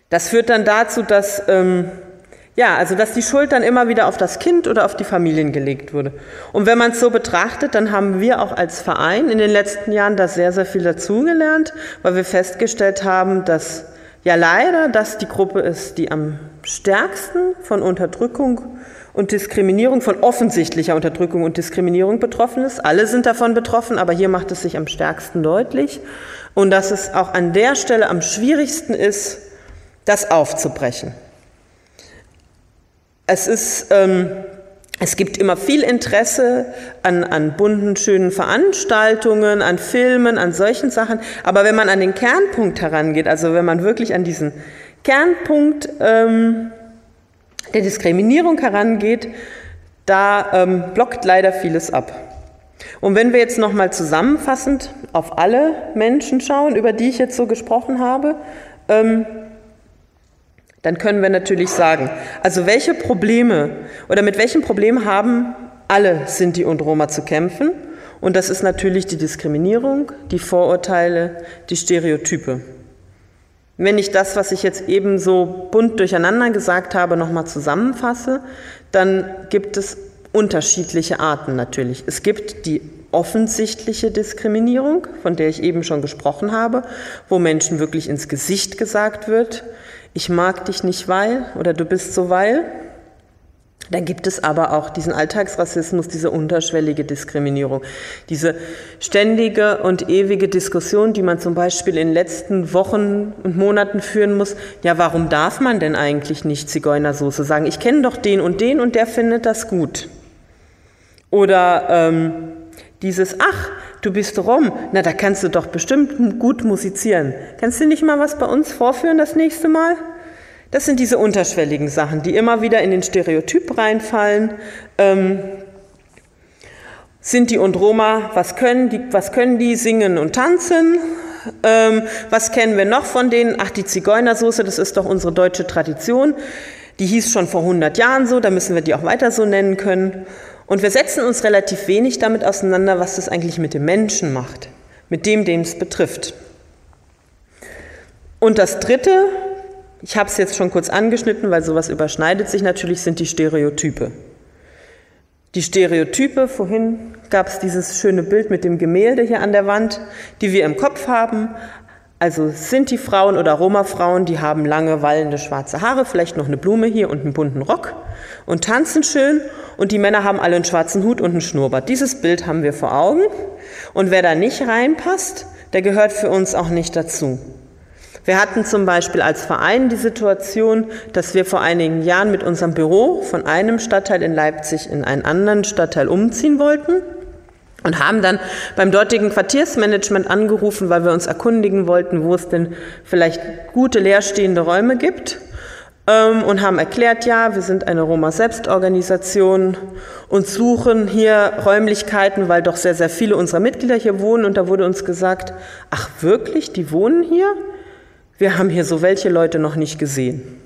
Das führt dann dazu, dass, ähm, ja, also dass die Schuld dann immer wieder auf das Kind oder auf die Familien gelegt wurde. Und wenn man es so betrachtet, dann haben wir auch als Verein in den letzten Jahren da sehr, sehr viel dazugelernt, weil wir festgestellt haben, dass ja leider das die Gruppe ist, die am stärksten von Unterdrückung und Diskriminierung, von offensichtlicher Unterdrückung und Diskriminierung betroffen ist. Alle sind davon betroffen, aber hier macht es sich am stärksten deutlich. Und dass es auch an der Stelle am schwierigsten ist, das aufzubrechen. Es ist, ähm, es gibt immer viel Interesse an, an bunten, schönen Veranstaltungen, an Filmen, an solchen Sachen. Aber wenn man an den Kernpunkt herangeht, also wenn man wirklich an diesen Kernpunkt ähm, der Diskriminierung herangeht, da ähm, blockt leider vieles ab. Und wenn wir jetzt nochmal zusammenfassend auf alle Menschen schauen, über die ich jetzt so gesprochen habe, ähm, dann können wir natürlich sagen, also welche Probleme oder mit welchen Problemen haben alle Sinti und Roma zu kämpfen? Und das ist natürlich die Diskriminierung, die Vorurteile, die Stereotype. Wenn ich das, was ich jetzt eben so bunt durcheinander gesagt habe, nochmal zusammenfasse, dann gibt es unterschiedliche Arten natürlich. Es gibt die offensichtliche Diskriminierung, von der ich eben schon gesprochen habe, wo Menschen wirklich ins Gesicht gesagt wird, ich mag dich nicht weil oder du bist so weil. Dann gibt es aber auch diesen Alltagsrassismus, diese unterschwellige Diskriminierung, diese ständige und ewige Diskussion, die man zum Beispiel in den letzten Wochen und Monaten führen muss. Ja, warum darf man denn eigentlich nicht Zigeunersoße sagen? Ich kenne doch den und den und der findet das gut. Oder ähm, dieses, ach, du bist Rom, na, da kannst du doch bestimmt gut musizieren. Kannst du nicht mal was bei uns vorführen das nächste Mal? Das sind diese unterschwelligen Sachen, die immer wieder in den Stereotyp reinfallen. Ähm, Sinti und Roma, was können die, was können die singen und tanzen? Ähm, was kennen wir noch von denen? Ach, die Zigeunersoße, das ist doch unsere deutsche Tradition. Die hieß schon vor 100 Jahren so, da müssen wir die auch weiter so nennen können. Und wir setzen uns relativ wenig damit auseinander, was das eigentlich mit dem Menschen macht, mit dem, dem es betrifft. Und das Dritte, ich habe es jetzt schon kurz angeschnitten, weil sowas überschneidet sich natürlich, sind die Stereotype. Die Stereotype, vorhin gab es dieses schöne Bild mit dem Gemälde hier an der Wand, die wir im Kopf haben. Also Sinti-Frauen oder Roma-Frauen, die haben lange, wallende schwarze Haare, vielleicht noch eine Blume hier und einen bunten Rock und tanzen schön. Und die Männer haben alle einen schwarzen Hut und einen Schnurrbart. Dieses Bild haben wir vor Augen. Und wer da nicht reinpasst, der gehört für uns auch nicht dazu. Wir hatten zum Beispiel als Verein die Situation, dass wir vor einigen Jahren mit unserem Büro von einem Stadtteil in Leipzig in einen anderen Stadtteil umziehen wollten und haben dann beim dortigen Quartiersmanagement angerufen, weil wir uns erkundigen wollten, wo es denn vielleicht gute leerstehende Räume gibt ähm, und haben erklärt, ja, wir sind eine Roma-Selbstorganisation und suchen hier Räumlichkeiten, weil doch sehr, sehr viele unserer Mitglieder hier wohnen und da wurde uns gesagt, ach wirklich, die wohnen hier? Wir haben hier so welche Leute noch nicht gesehen.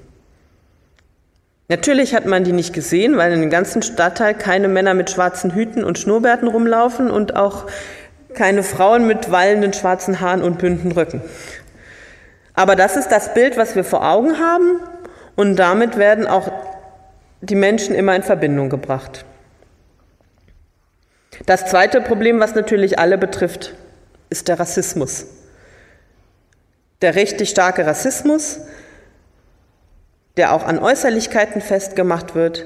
Natürlich hat man die nicht gesehen, weil in dem ganzen Stadtteil keine Männer mit schwarzen Hüten und Schnurrbärten rumlaufen und auch keine Frauen mit wallenden schwarzen Haaren und bünden Rücken. Aber das ist das Bild, was wir vor Augen haben und damit werden auch die Menschen immer in Verbindung gebracht. Das zweite Problem, was natürlich alle betrifft, ist der Rassismus. Der richtig starke Rassismus, der auch an Äußerlichkeiten festgemacht wird,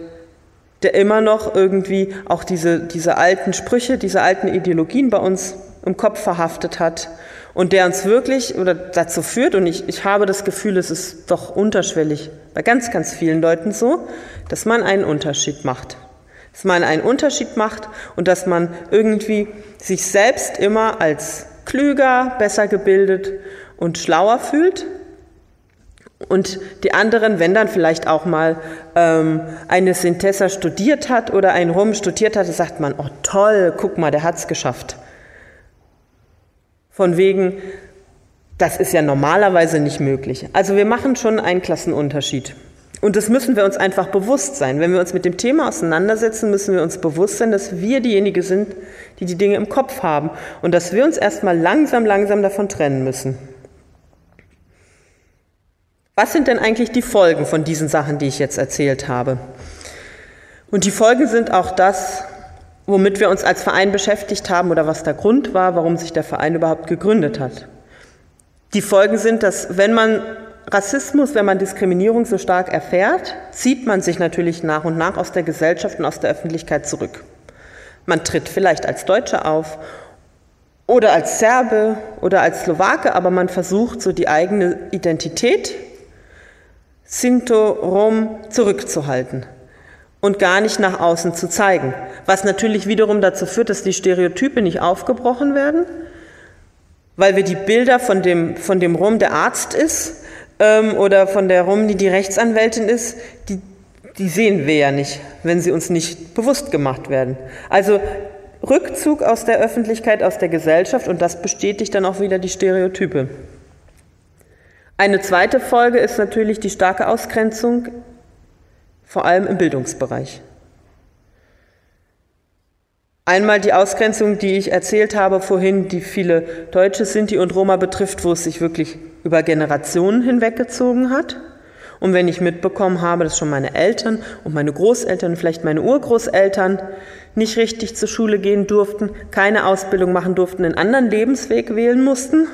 der immer noch irgendwie auch diese, diese alten Sprüche, diese alten Ideologien bei uns im Kopf verhaftet hat und der uns wirklich oder dazu führt, und ich, ich habe das Gefühl, es ist doch unterschwellig bei ganz, ganz vielen Leuten so, dass man einen Unterschied macht. Dass man einen Unterschied macht und dass man irgendwie sich selbst immer als klüger, besser gebildet und schlauer fühlt und die anderen, wenn dann vielleicht auch mal ähm, eine Synthesa studiert hat oder ein Rum studiert hat, sagt man, oh toll, guck mal, der hat's geschafft. Von wegen, das ist ja normalerweise nicht möglich. Also wir machen schon einen Klassenunterschied. Und das müssen wir uns einfach bewusst sein. Wenn wir uns mit dem Thema auseinandersetzen, müssen wir uns bewusst sein, dass wir diejenigen sind, die die Dinge im Kopf haben und dass wir uns erstmal langsam, langsam davon trennen müssen. Was sind denn eigentlich die Folgen von diesen Sachen, die ich jetzt erzählt habe? Und die Folgen sind auch das, womit wir uns als Verein beschäftigt haben oder was der Grund war, warum sich der Verein überhaupt gegründet hat. Die Folgen sind, dass wenn man Rassismus, wenn man Diskriminierung so stark erfährt, zieht man sich natürlich nach und nach aus der Gesellschaft und aus der Öffentlichkeit zurück. Man tritt vielleicht als Deutsche auf oder als Serbe oder als Slowake, aber man versucht so die eigene Identität Sinto-Rom zurückzuhalten und gar nicht nach außen zu zeigen. Was natürlich wiederum dazu führt, dass die Stereotype nicht aufgebrochen werden, weil wir die Bilder von dem, von dem Rom, der Arzt ist, ähm, oder von der Rom, die die Rechtsanwältin ist, die, die sehen wir ja nicht, wenn sie uns nicht bewusst gemacht werden. Also Rückzug aus der Öffentlichkeit, aus der Gesellschaft und das bestätigt dann auch wieder die Stereotype. Eine zweite Folge ist natürlich die starke Ausgrenzung, vor allem im Bildungsbereich. Einmal die Ausgrenzung, die ich erzählt habe vorhin, die viele Deutsche, Sinti und Roma betrifft, wo es sich wirklich über Generationen hinweggezogen hat. Und wenn ich mitbekommen habe, dass schon meine Eltern und meine Großeltern vielleicht meine Urgroßeltern nicht richtig zur Schule gehen durften, keine Ausbildung machen durften, einen anderen Lebensweg wählen mussten,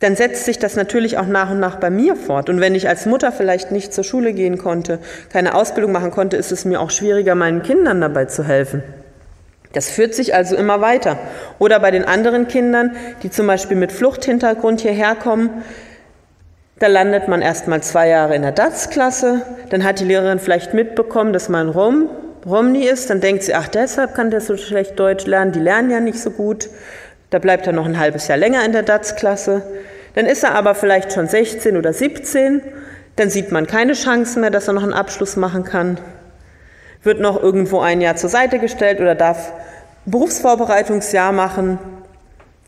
dann setzt sich das natürlich auch nach und nach bei mir fort. Und wenn ich als Mutter vielleicht nicht zur Schule gehen konnte, keine Ausbildung machen konnte, ist es mir auch schwieriger, meinen Kindern dabei zu helfen. Das führt sich also immer weiter. Oder bei den anderen Kindern, die zum Beispiel mit Fluchthintergrund hierher kommen, da landet man erst mal zwei Jahre in der DATS-Klasse, dann hat die Lehrerin vielleicht mitbekommen, dass man Rom, Romni ist, dann denkt sie, ach, deshalb kann der so schlecht Deutsch lernen, die lernen ja nicht so gut. Da bleibt er noch ein halbes Jahr länger in der DATS-Klasse. Dann ist er aber vielleicht schon 16 oder 17. Dann sieht man keine Chance mehr, dass er noch einen Abschluss machen kann. Wird noch irgendwo ein Jahr zur Seite gestellt oder darf Berufsvorbereitungsjahr machen.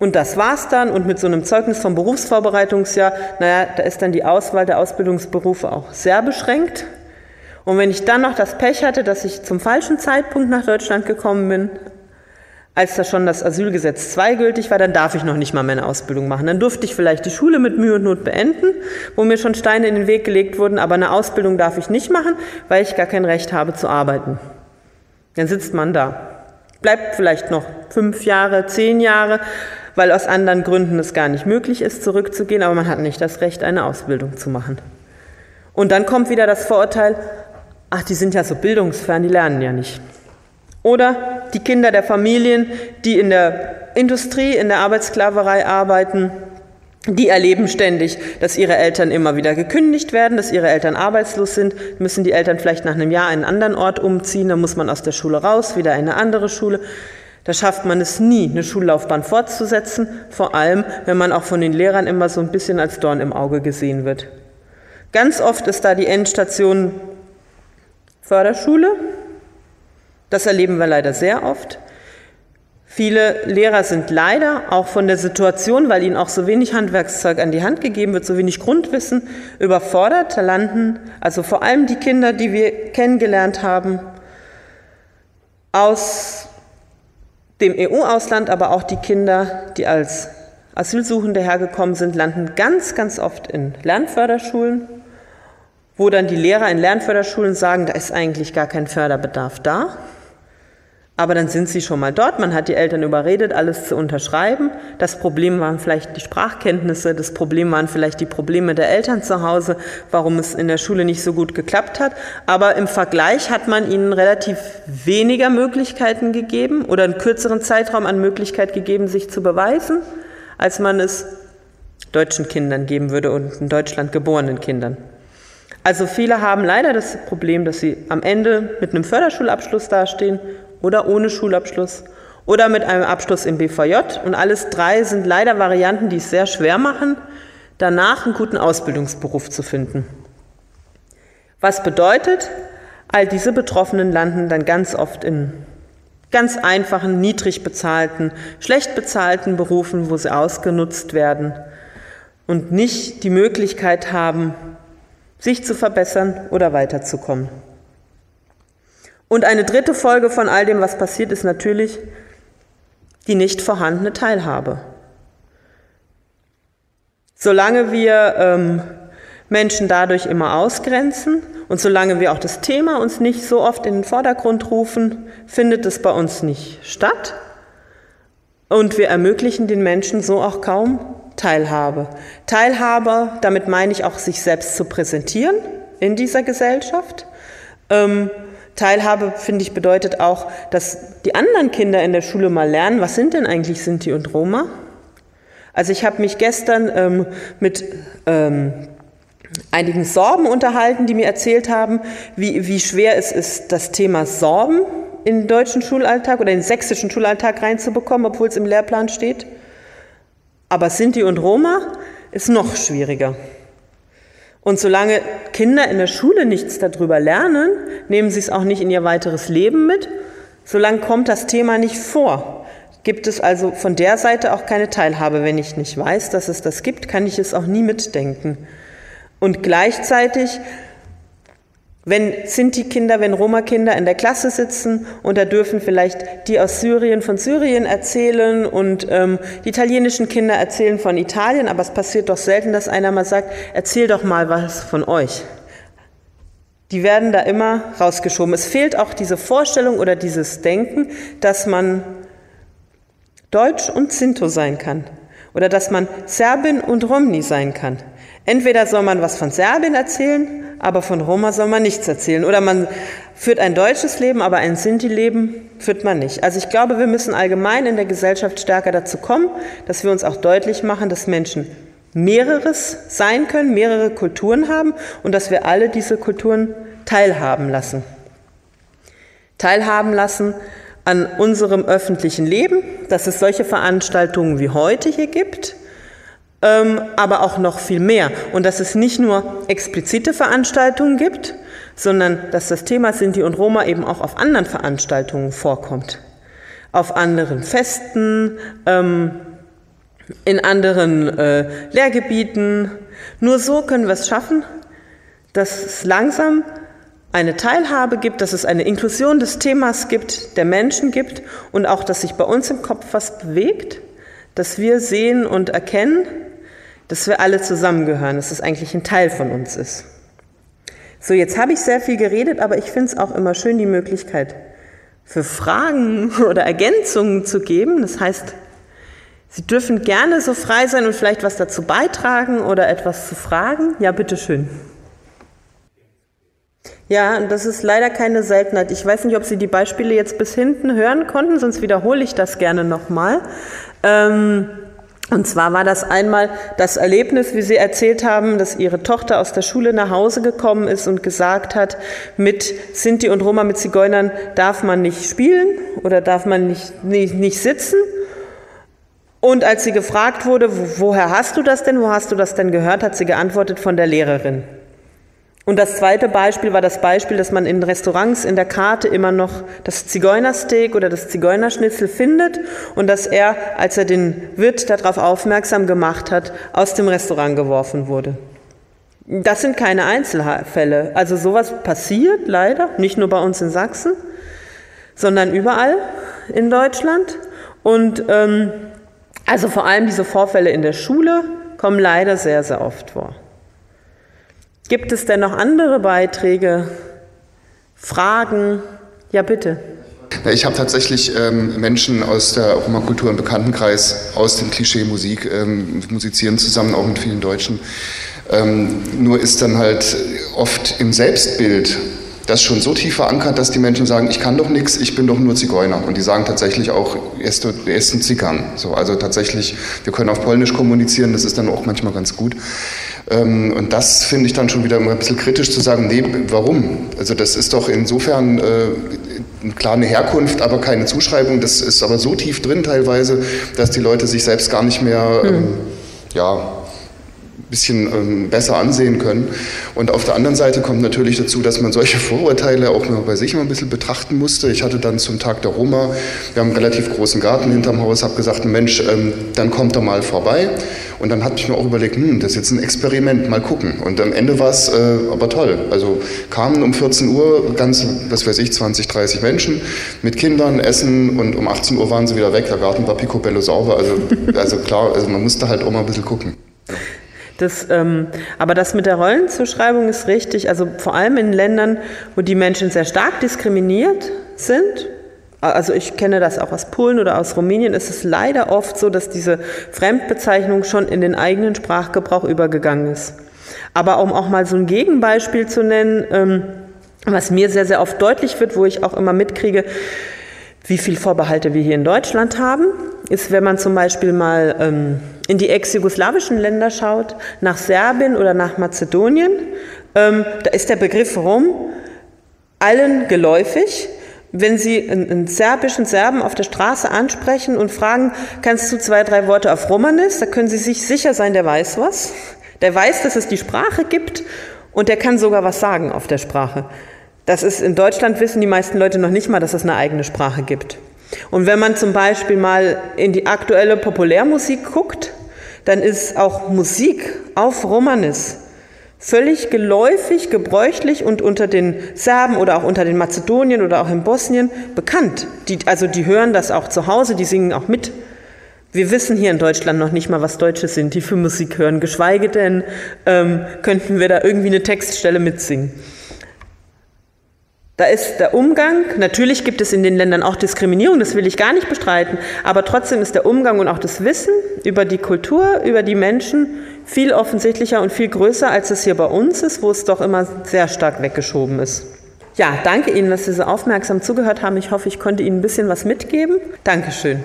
Und das war's dann. Und mit so einem Zeugnis vom Berufsvorbereitungsjahr, naja, da ist dann die Auswahl der Ausbildungsberufe auch sehr beschränkt. Und wenn ich dann noch das Pech hatte, dass ich zum falschen Zeitpunkt nach Deutschland gekommen bin, als da schon das Asylgesetz zweigültig war, dann darf ich noch nicht mal meine Ausbildung machen. Dann durfte ich vielleicht die Schule mit Mühe und Not beenden, wo mir schon Steine in den Weg gelegt wurden, aber eine Ausbildung darf ich nicht machen, weil ich gar kein Recht habe zu arbeiten. Dann sitzt man da. Bleibt vielleicht noch fünf Jahre, zehn Jahre, weil aus anderen Gründen es gar nicht möglich ist, zurückzugehen, aber man hat nicht das Recht, eine Ausbildung zu machen. Und dann kommt wieder das Vorurteil, ach, die sind ja so bildungsfern, die lernen ja nicht. Oder die Kinder der Familien, die in der Industrie, in der Arbeitssklaverei arbeiten, die erleben ständig, dass ihre Eltern immer wieder gekündigt werden, dass ihre Eltern arbeitslos sind, müssen die Eltern vielleicht nach einem Jahr einen anderen Ort umziehen, dann muss man aus der Schule raus, wieder in eine andere Schule. Da schafft man es nie, eine Schullaufbahn fortzusetzen, vor allem wenn man auch von den Lehrern immer so ein bisschen als Dorn im Auge gesehen wird. Ganz oft ist da die Endstation Förderschule. Das erleben wir leider sehr oft. Viele Lehrer sind leider auch von der Situation, weil ihnen auch so wenig Handwerkszeug an die Hand gegeben wird, so wenig Grundwissen, überfordert. Da landen also vor allem die Kinder, die wir kennengelernt haben, aus dem EU-Ausland, aber auch die Kinder, die als Asylsuchende hergekommen sind, landen ganz, ganz oft in Lernförderschulen, wo dann die Lehrer in Lernförderschulen sagen, da ist eigentlich gar kein Förderbedarf da. Aber dann sind sie schon mal dort, man hat die Eltern überredet, alles zu unterschreiben. Das Problem waren vielleicht die Sprachkenntnisse, das Problem waren vielleicht die Probleme der Eltern zu Hause, warum es in der Schule nicht so gut geklappt hat. Aber im Vergleich hat man ihnen relativ weniger Möglichkeiten gegeben oder einen kürzeren Zeitraum an Möglichkeit gegeben, sich zu beweisen, als man es deutschen Kindern geben würde und in Deutschland geborenen Kindern. Also viele haben leider das Problem, dass sie am Ende mit einem Förderschulabschluss dastehen oder ohne Schulabschluss oder mit einem Abschluss im BVJ. Und alles drei sind leider Varianten, die es sehr schwer machen, danach einen guten Ausbildungsberuf zu finden. Was bedeutet, all diese Betroffenen landen dann ganz oft in ganz einfachen, niedrig bezahlten, schlecht bezahlten Berufen, wo sie ausgenutzt werden und nicht die Möglichkeit haben, sich zu verbessern oder weiterzukommen. Und eine dritte Folge von all dem, was passiert, ist natürlich die nicht vorhandene Teilhabe. Solange wir ähm, Menschen dadurch immer ausgrenzen und solange wir auch das Thema uns nicht so oft in den Vordergrund rufen, findet es bei uns nicht statt. Und wir ermöglichen den Menschen so auch kaum Teilhabe. Teilhabe, damit meine ich auch, sich selbst zu präsentieren in dieser Gesellschaft. Ähm, Teilhabe, finde ich, bedeutet auch, dass die anderen Kinder in der Schule mal lernen, was sind denn eigentlich Sinti und Roma? Also ich habe mich gestern ähm, mit ähm, einigen Sorben unterhalten, die mir erzählt haben, wie, wie schwer es ist, das Thema Sorben in den deutschen Schulalltag oder in den sächsischen Schulalltag reinzubekommen, obwohl es im Lehrplan steht. Aber Sinti und Roma ist noch schwieriger. Und solange Kinder in der Schule nichts darüber lernen, nehmen sie es auch nicht in ihr weiteres Leben mit. Solange kommt das Thema nicht vor. Gibt es also von der Seite auch keine Teilhabe. Wenn ich nicht weiß, dass es das gibt, kann ich es auch nie mitdenken. Und gleichzeitig wenn Sinti-Kinder, wenn Roma-Kinder in der Klasse sitzen und da dürfen vielleicht die aus Syrien von Syrien erzählen und ähm, die italienischen Kinder erzählen von Italien, aber es passiert doch selten, dass einer mal sagt, erzähl doch mal was von euch. Die werden da immer rausgeschoben. Es fehlt auch diese Vorstellung oder dieses Denken, dass man Deutsch und Sinto sein kann oder dass man Serbin und Romni sein kann. Entweder soll man was von Serbien erzählen aber von Roma soll man nichts erzählen. Oder man führt ein deutsches Leben, aber ein Sinti-Leben führt man nicht. Also ich glaube, wir müssen allgemein in der Gesellschaft stärker dazu kommen, dass wir uns auch deutlich machen, dass Menschen mehreres sein können, mehrere Kulturen haben und dass wir alle diese Kulturen teilhaben lassen. Teilhaben lassen an unserem öffentlichen Leben, dass es solche Veranstaltungen wie heute hier gibt, ähm, aber auch noch viel mehr. Und dass es nicht nur explizite Veranstaltungen gibt, sondern dass das Thema Sinti und Roma eben auch auf anderen Veranstaltungen vorkommt. Auf anderen Festen, ähm, in anderen äh, Lehrgebieten. Nur so können wir es schaffen, dass es langsam eine Teilhabe gibt, dass es eine Inklusion des Themas gibt, der Menschen gibt und auch, dass sich bei uns im Kopf was bewegt, dass wir sehen und erkennen, dass wir alle zusammengehören, dass es eigentlich ein Teil von uns ist. So, jetzt habe ich sehr viel geredet, aber ich finde es auch immer schön, die Möglichkeit für Fragen oder Ergänzungen zu geben. Das heißt, Sie dürfen gerne so frei sein und vielleicht was dazu beitragen oder etwas zu fragen. Ja, bitteschön. Ja, das ist leider keine Seltenheit. Ich weiß nicht, ob Sie die Beispiele jetzt bis hinten hören konnten, sonst wiederhole ich das gerne nochmal. Ähm, und zwar war das einmal das Erlebnis, wie Sie erzählt haben, dass Ihre Tochter aus der Schule nach Hause gekommen ist und gesagt hat, mit Sinti und Roma, mit Zigeunern darf man nicht spielen oder darf man nicht, nicht, nicht sitzen. Und als sie gefragt wurde, woher hast du das denn, wo hast du das denn gehört, hat sie geantwortet von der Lehrerin. Und das zweite Beispiel war das Beispiel, dass man in Restaurants in der Karte immer noch das Zigeunersteak oder das Zigeunerschnitzel findet und dass er, als er den Wirt darauf aufmerksam gemacht hat, aus dem Restaurant geworfen wurde. Das sind keine Einzelfälle. Also sowas passiert leider, nicht nur bei uns in Sachsen, sondern überall in Deutschland. Und ähm, also vor allem diese Vorfälle in der Schule kommen leider sehr, sehr oft vor. Gibt es denn noch andere Beiträge, Fragen? Ja, bitte. Ich habe tatsächlich ähm, Menschen aus der Roma-Kultur im Bekanntenkreis aus dem Klischee Musik ähm, musizieren zusammen, auch mit vielen Deutschen. Ähm, nur ist dann halt oft im Selbstbild das schon so tief verankert, dass die Menschen sagen, ich kann doch nichts, ich bin doch nur Zigeuner. Und die sagen tatsächlich auch, er ist ein Zigern. So, also tatsächlich, wir können auf Polnisch kommunizieren, das ist dann auch manchmal ganz gut. Ähm, und das finde ich dann schon wieder ein bisschen kritisch zu sagen, nee, warum? Also das ist doch insofern äh, klar eine Herkunft, aber keine Zuschreibung. Das ist aber so tief drin teilweise, dass die Leute sich selbst gar nicht mehr, ähm, ja, bisschen ähm, besser ansehen können. Und auf der anderen Seite kommt natürlich dazu, dass man solche Vorurteile auch mal bei sich mal ein bisschen betrachten musste. Ich hatte dann zum Tag der Roma, wir haben einen relativ großen Garten hinterm Haus, habe gesagt, Mensch, ähm, dann kommt er mal vorbei. Und dann hatte ich mir auch überlegt, hm, das ist jetzt ein Experiment, mal gucken. Und am Ende war es äh, aber toll. Also kamen um 14 Uhr ganz, was weiß ich, 20, 30 Menschen mit Kindern, Essen und um 18 Uhr waren sie wieder weg. Der Garten war picobello sauber. Also, also klar, also man musste halt auch mal ein bisschen gucken. Das, ähm, aber das mit der Rollenzuschreibung ist richtig. Also vor allem in Ländern, wo die Menschen sehr stark diskriminiert sind. Also ich kenne das auch aus Polen oder aus Rumänien. ist Es leider oft so, dass diese Fremdbezeichnung schon in den eigenen Sprachgebrauch übergegangen ist. Aber um auch mal so ein Gegenbeispiel zu nennen, ähm, was mir sehr, sehr oft deutlich wird, wo ich auch immer mitkriege, wie viel Vorbehalte wir hier in Deutschland haben, ist, wenn man zum Beispiel mal ähm, in die ex-jugoslawischen Länder schaut, nach Serbien oder nach Mazedonien, ähm, da ist der Begriff Rom allen geläufig. Wenn Sie einen, serbischen Serben auf der Straße ansprechen und fragen, kannst du zwei, drei Worte auf Romanes, da können Sie sich sicher sein, der weiß was. Der weiß, dass es die Sprache gibt und der kann sogar was sagen auf der Sprache. Das ist in Deutschland wissen die meisten Leute noch nicht mal, dass es eine eigene Sprache gibt. Und wenn man zum Beispiel mal in die aktuelle Populärmusik guckt, dann ist auch Musik auf Romanis völlig geläufig, gebräuchlich und unter den Serben oder auch unter den Mazedonien oder auch in Bosnien bekannt. Die, also die hören das auch zu Hause, die singen auch mit. Wir wissen hier in Deutschland noch nicht mal, was Deutsche sind, die für Musik hören, geschweige denn ähm, könnten wir da irgendwie eine Textstelle mitsingen. Da ist der Umgang, natürlich gibt es in den Ländern auch Diskriminierung, das will ich gar nicht bestreiten, aber trotzdem ist der Umgang und auch das Wissen über die Kultur, über die Menschen viel offensichtlicher und viel größer, als es hier bei uns ist, wo es doch immer sehr stark weggeschoben ist. Ja, danke Ihnen, dass Sie so aufmerksam zugehört haben. Ich hoffe, ich konnte Ihnen ein bisschen was mitgeben. Dankeschön.